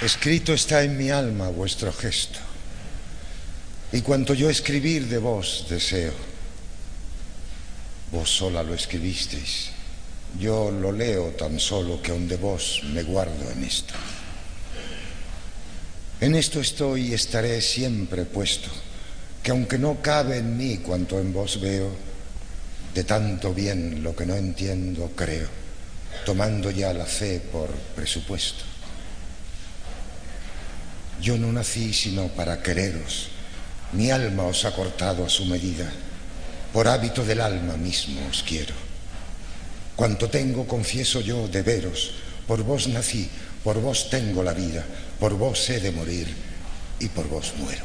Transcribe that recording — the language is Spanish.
Escrito está en mi alma vuestro gesto, y cuanto yo escribir de vos deseo. Vos sola lo escribisteis, yo lo leo tan solo que aun de vos me guardo en esto. En esto estoy y estaré siempre puesto, que aunque no cabe en mí cuanto en vos veo, de tanto bien lo que no entiendo creo, tomando ya la fe por presupuesto. Yo no nací sino para quereros. Mi alma os ha cortado a su medida. Por hábito del alma mismo os quiero. Cuanto tengo, confieso yo, de veros. Por vos nací, por vos tengo la vida, por vos he de morir y por vos muero.